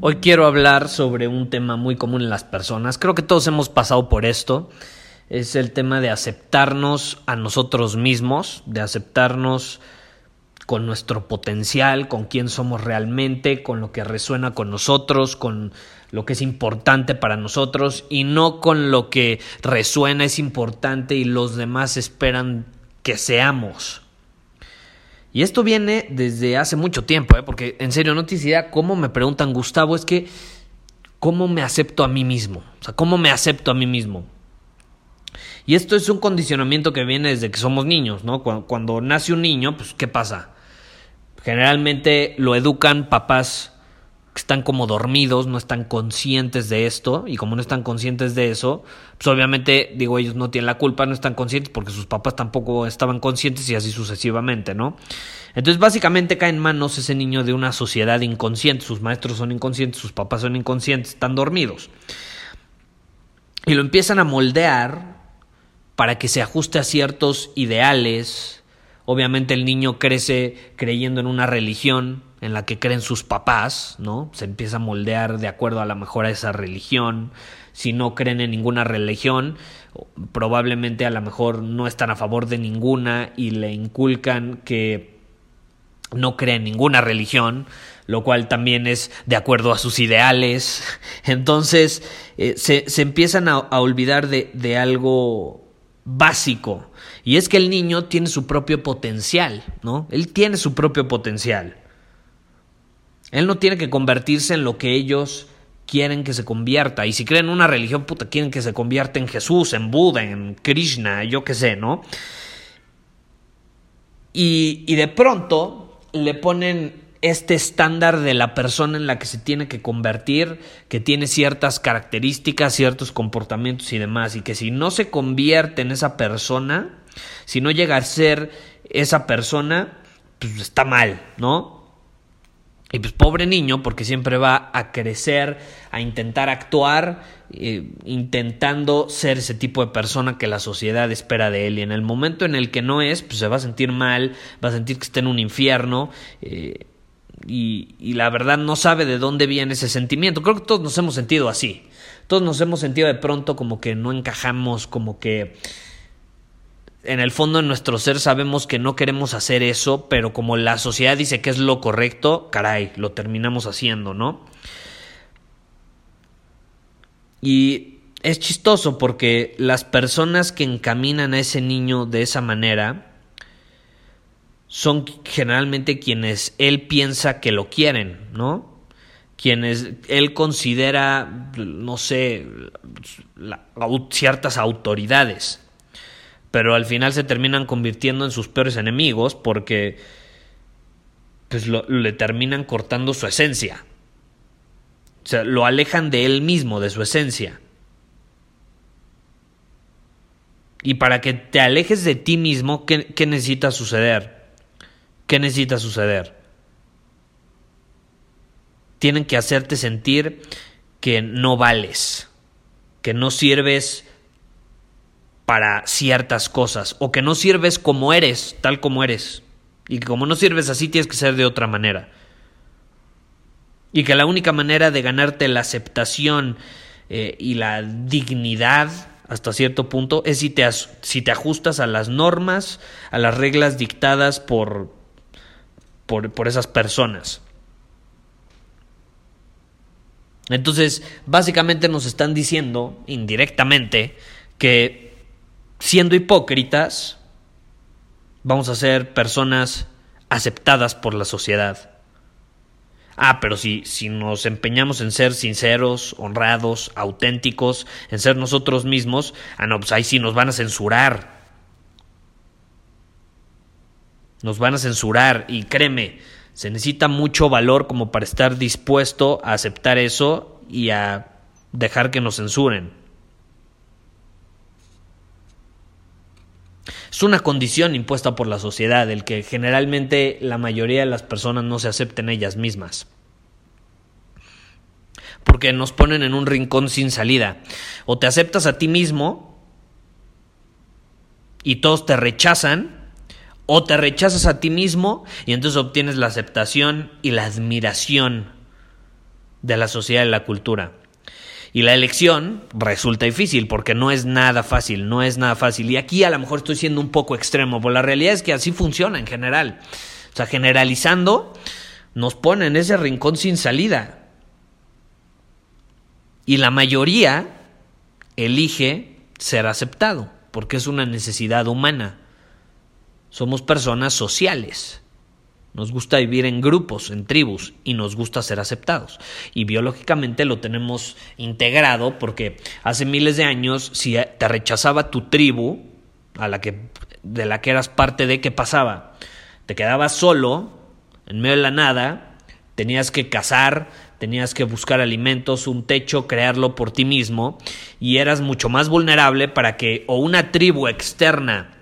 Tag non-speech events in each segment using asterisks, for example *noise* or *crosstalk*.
Hoy quiero hablar sobre un tema muy común en las personas. Creo que todos hemos pasado por esto. Es el tema de aceptarnos a nosotros mismos, de aceptarnos con nuestro potencial, con quién somos realmente, con lo que resuena con nosotros, con lo que es importante para nosotros y no con lo que resuena, es importante y los demás esperan que seamos. Y esto viene desde hace mucho tiempo, ¿eh? porque en serio no tienes idea cómo me preguntan, Gustavo, es que cómo me acepto a mí mismo, o sea, cómo me acepto a mí mismo. Y esto es un condicionamiento que viene desde que somos niños, ¿no? Cuando, cuando nace un niño, pues ¿qué pasa? Generalmente lo educan papás están como dormidos, no están conscientes de esto, y como no están conscientes de eso, pues obviamente, digo, ellos no tienen la culpa, no están conscientes porque sus papás tampoco estaban conscientes y así sucesivamente, ¿no? Entonces, básicamente cae en manos ese niño de una sociedad inconsciente, sus maestros son inconscientes, sus papás son inconscientes, están dormidos. Y lo empiezan a moldear para que se ajuste a ciertos ideales. Obviamente el niño crece creyendo en una religión, en la que creen sus papás, ¿no? Se empieza a moldear de acuerdo a la mejor a esa religión. Si no creen en ninguna religión, probablemente a lo mejor no están a favor de ninguna y le inculcan que no creen en ninguna religión, lo cual también es de acuerdo a sus ideales. *laughs* Entonces eh, se, se, empiezan a, a olvidar de, de algo básico. Y es que el niño tiene su propio potencial, ¿no? Él tiene su propio potencial. Él no tiene que convertirse en lo que ellos quieren que se convierta. Y si creen en una religión, puta, quieren que se convierta en Jesús, en Buda, en Krishna, yo qué sé, ¿no? Y, y de pronto le ponen este estándar de la persona en la que se tiene que convertir, que tiene ciertas características, ciertos comportamientos y demás, y que si no se convierte en esa persona, si no llega a ser esa persona, pues está mal, ¿no? Y pues pobre niño, porque siempre va a crecer, a intentar actuar, eh, intentando ser ese tipo de persona que la sociedad espera de él. Y en el momento en el que no es, pues se va a sentir mal, va a sentir que está en un infierno. Eh, y, y la verdad no sabe de dónde viene ese sentimiento. Creo que todos nos hemos sentido así. Todos nos hemos sentido de pronto como que no encajamos, como que en el fondo en nuestro ser sabemos que no queremos hacer eso, pero como la sociedad dice que es lo correcto, caray, lo terminamos haciendo, ¿no? Y es chistoso porque las personas que encaminan a ese niño de esa manera son generalmente quienes él piensa que lo quieren, ¿no? Quienes él considera, no sé, ciertas autoridades pero al final se terminan convirtiendo en sus peores enemigos porque pues le terminan cortando su esencia. O sea, lo alejan de él mismo, de su esencia. Y para que te alejes de ti mismo, ¿qué, qué necesita suceder? ¿Qué necesita suceder? Tienen que hacerte sentir que no vales, que no sirves para ciertas cosas o que no sirves como eres, tal como eres. Y que como no sirves así tienes que ser de otra manera. Y que la única manera de ganarte la aceptación eh, y la dignidad hasta cierto punto es si te, si te ajustas a las normas, a las reglas dictadas por, por, por esas personas. Entonces, básicamente nos están diciendo, indirectamente, que siendo hipócritas, vamos a ser personas aceptadas por la sociedad. Ah, pero si, si nos empeñamos en ser sinceros, honrados, auténticos, en ser nosotros mismos, ah, no, pues ahí sí nos van a censurar. Nos van a censurar y créeme, se necesita mucho valor como para estar dispuesto a aceptar eso y a dejar que nos censuren. Es una condición impuesta por la sociedad, el que generalmente la mayoría de las personas no se acepten ellas mismas. Porque nos ponen en un rincón sin salida. O te aceptas a ti mismo y todos te rechazan, o te rechazas a ti mismo y entonces obtienes la aceptación y la admiración de la sociedad y la cultura. Y la elección resulta difícil porque no es nada fácil, no es nada fácil. Y aquí a lo mejor estoy siendo un poco extremo, pero la realidad es que así funciona en general. O sea, generalizando, nos pone en ese rincón sin salida. Y la mayoría elige ser aceptado, porque es una necesidad humana. Somos personas sociales. Nos gusta vivir en grupos, en tribus, y nos gusta ser aceptados. Y biológicamente lo tenemos integrado porque hace miles de años, si te rechazaba tu tribu, a la que, de la que eras parte de, ¿qué pasaba? Te quedabas solo, en medio de la nada, tenías que cazar, tenías que buscar alimentos, un techo, crearlo por ti mismo, y eras mucho más vulnerable para que o una tribu externa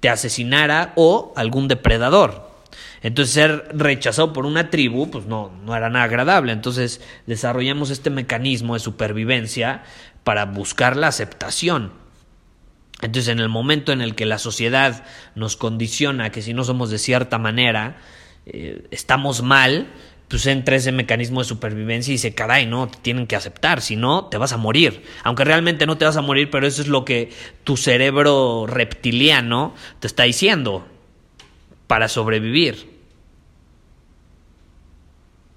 te asesinara o algún depredador. Entonces ser rechazado por una tribu, pues no, no era nada agradable. Entonces desarrollamos este mecanismo de supervivencia para buscar la aceptación. Entonces en el momento en el que la sociedad nos condiciona que si no somos de cierta manera, eh, estamos mal, pues entra ese mecanismo de supervivencia y dice, caray, no, te tienen que aceptar, si no, te vas a morir. Aunque realmente no te vas a morir, pero eso es lo que tu cerebro reptiliano te está diciendo para sobrevivir.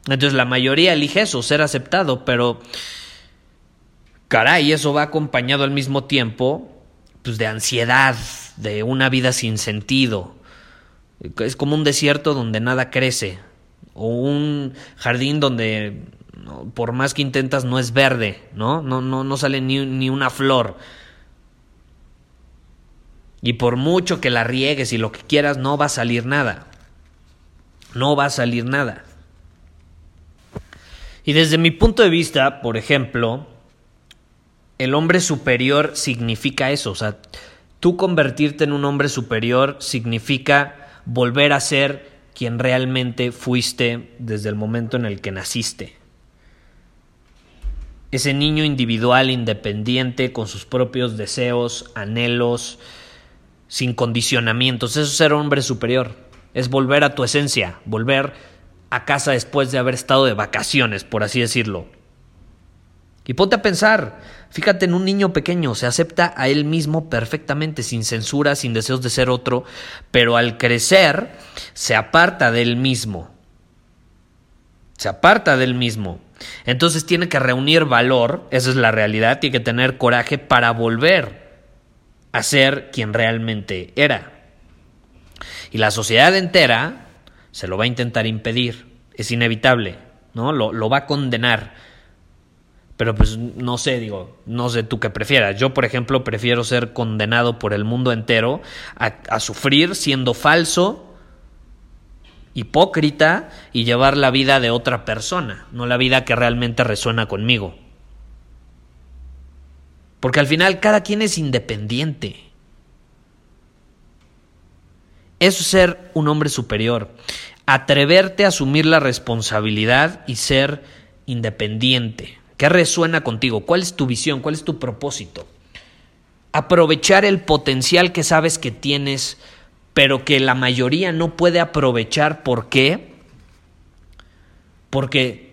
Entonces la mayoría elige eso, ser aceptado, pero caray, eso va acompañado al mismo tiempo pues de ansiedad, de una vida sin sentido. Es como un desierto donde nada crece o un jardín donde por más que intentas no es verde, ¿no? No no no sale ni, ni una flor. Y por mucho que la riegues y lo que quieras, no va a salir nada. No va a salir nada. Y desde mi punto de vista, por ejemplo, el hombre superior significa eso. O sea, tú convertirte en un hombre superior significa volver a ser quien realmente fuiste desde el momento en el que naciste. Ese niño individual, independiente, con sus propios deseos, anhelos, sin condicionamientos. Eso es ser hombre superior. Es volver a tu esencia, volver a casa después de haber estado de vacaciones, por así decirlo. Y ponte a pensar, fíjate en un niño pequeño, se acepta a él mismo perfectamente, sin censura, sin deseos de ser otro, pero al crecer se aparta de él mismo. Se aparta del mismo. Entonces tiene que reunir valor, esa es la realidad, tiene que tener coraje para volver a ser quien realmente era. Y la sociedad entera se lo va a intentar impedir, es inevitable, ¿no? Lo, lo va a condenar. Pero pues no sé, digo, no sé tú qué prefieras. Yo, por ejemplo, prefiero ser condenado por el mundo entero a, a sufrir siendo falso, hipócrita y llevar la vida de otra persona, no la vida que realmente resuena conmigo. Porque al final cada quien es independiente. Eso es ser un hombre superior. Atreverte a asumir la responsabilidad y ser independiente. ¿Qué resuena contigo? ¿Cuál es tu visión? ¿Cuál es tu propósito? Aprovechar el potencial que sabes que tienes, pero que la mayoría no puede aprovechar. ¿Por qué? Porque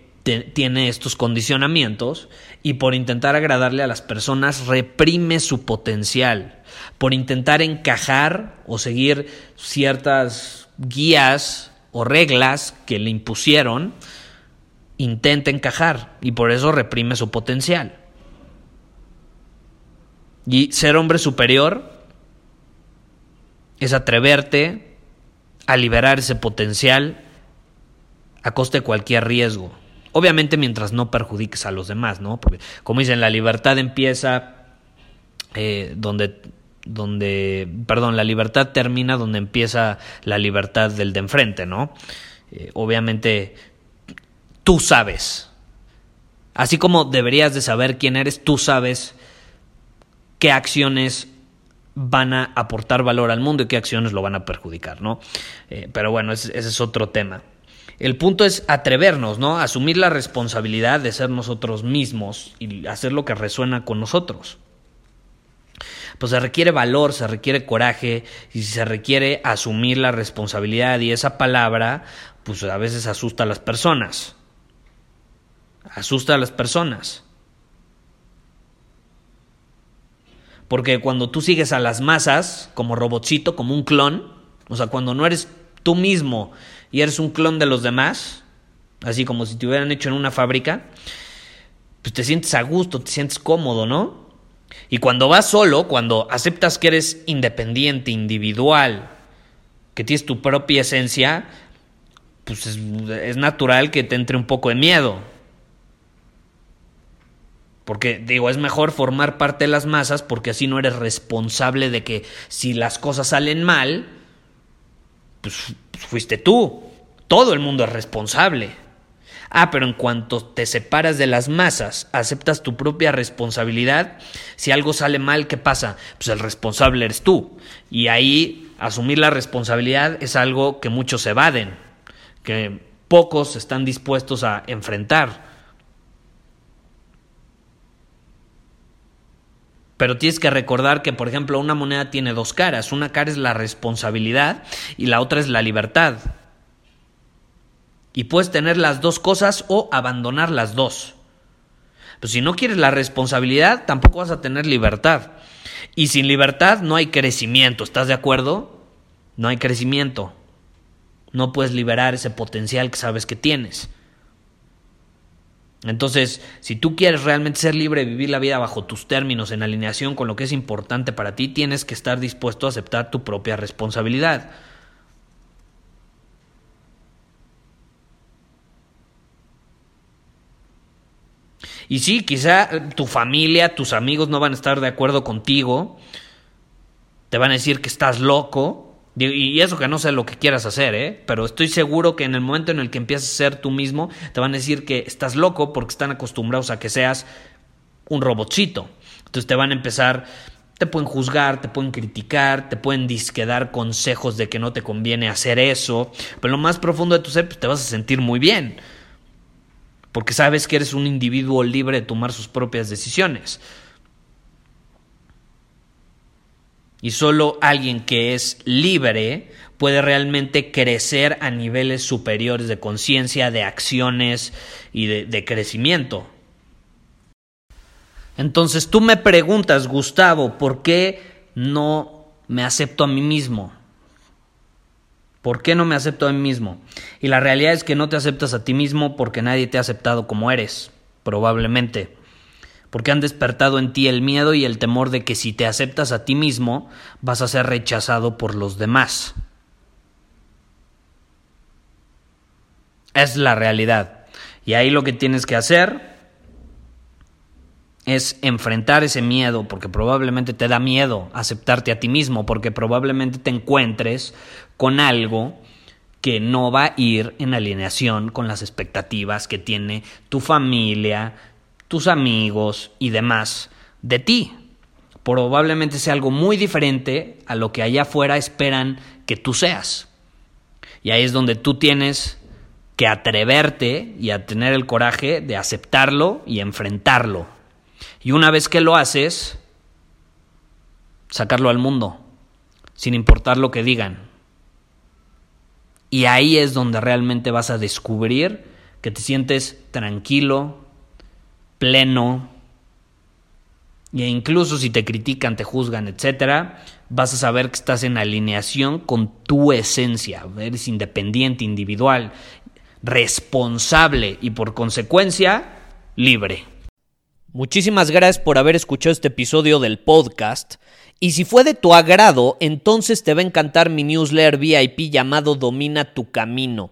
tiene estos condicionamientos y por intentar agradarle a las personas reprime su potencial, por intentar encajar o seguir ciertas guías o reglas que le impusieron, intenta encajar y por eso reprime su potencial. Y ser hombre superior es atreverte a liberar ese potencial a costa de cualquier riesgo. Obviamente mientras no perjudiques a los demás, ¿no? Porque como dicen, la libertad empieza eh, donde, donde, perdón, la libertad termina donde empieza la libertad del de enfrente, ¿no? Eh, obviamente tú sabes. Así como deberías de saber quién eres, tú sabes qué acciones van a aportar valor al mundo y qué acciones lo van a perjudicar, ¿no? Eh, pero bueno, ese, ese, es otro tema. El punto es atrevernos, ¿no? Asumir la responsabilidad de ser nosotros mismos y hacer lo que resuena con nosotros. Pues se requiere valor, se requiere coraje y se requiere asumir la responsabilidad y esa palabra, pues a veces asusta a las personas asusta a las personas. Porque cuando tú sigues a las masas, como robotcito, como un clon, o sea, cuando no eres tú mismo y eres un clon de los demás, así como si te hubieran hecho en una fábrica, pues te sientes a gusto, te sientes cómodo, ¿no? Y cuando vas solo, cuando aceptas que eres independiente, individual, que tienes tu propia esencia, pues es, es natural que te entre un poco de miedo. Porque digo, es mejor formar parte de las masas porque así no eres responsable de que si las cosas salen mal, pues, fuiste tú. Todo el mundo es responsable. Ah, pero en cuanto te separas de las masas, aceptas tu propia responsabilidad, si algo sale mal, ¿qué pasa? Pues el responsable eres tú. Y ahí asumir la responsabilidad es algo que muchos evaden, que pocos están dispuestos a enfrentar. Pero tienes que recordar que, por ejemplo, una moneda tiene dos caras. Una cara es la responsabilidad y la otra es la libertad. Y puedes tener las dos cosas o abandonar las dos. Pero si no quieres la responsabilidad, tampoco vas a tener libertad. Y sin libertad no hay crecimiento. ¿Estás de acuerdo? No hay crecimiento. No puedes liberar ese potencial que sabes que tienes. Entonces, si tú quieres realmente ser libre vivir la vida bajo tus términos, en alineación con lo que es importante para ti, tienes que estar dispuesto a aceptar tu propia responsabilidad. Y sí, quizá tu familia, tus amigos no van a estar de acuerdo contigo, te van a decir que estás loco, y eso que no sé lo que quieras hacer, ¿eh? Pero estoy seguro que en el momento en el que empieces a ser tú mismo, te van a decir que estás loco porque están acostumbrados a que seas un robotcito. Entonces te van a empezar, te pueden juzgar, te pueden criticar, te pueden disquedar consejos de que no te conviene hacer eso. Pero lo más profundo de tu ser, pues, te vas a sentir muy bien. Porque sabes que eres un individuo libre de tomar sus propias decisiones. Y solo alguien que es libre puede realmente crecer a niveles superiores de conciencia, de acciones y de, crecimiento. Entonces tú me preguntas, Gustavo, ¿por qué no me acepto a mí mismo? ¿Por qué no me acepto a mí mismo? Y la realidad es que no te aceptas a ti mismo porque nadie te ha aceptado como eres, probablemente porque han despertado en ti el miedo y el temor de que si te aceptas a ti mismo vas a ser rechazado por los demás. Es la realidad. Y ahí lo que tienes que hacer es enfrentar ese miedo, porque probablemente te da miedo aceptarte a ti mismo, porque probablemente te encuentres con algo que no va a ir en alineación con las expectativas que tiene tu familia, tus amigos y demás de ti. Probablemente sea algo muy diferente a lo que allá afuera esperan que tú seas. Y ahí es donde tú tienes que atreverte y a tener el coraje de aceptarlo y enfrentarlo. Y una vez que lo haces, sacarlo al mundo, sin importar lo que digan. Y ahí es donde realmente vas a descubrir que te sientes tranquilo, pleno, e incluso si te critican, te juzgan, etcétera, vas a saber que estás en alineación con tu esencia, eres independiente, individual, responsable y por consecuencia libre. Muchísimas gracias por haber escuchado este episodio del podcast. Y si fue de tu agrado, entonces te va a encantar mi newsletter VIP llamado Domina tu Camino.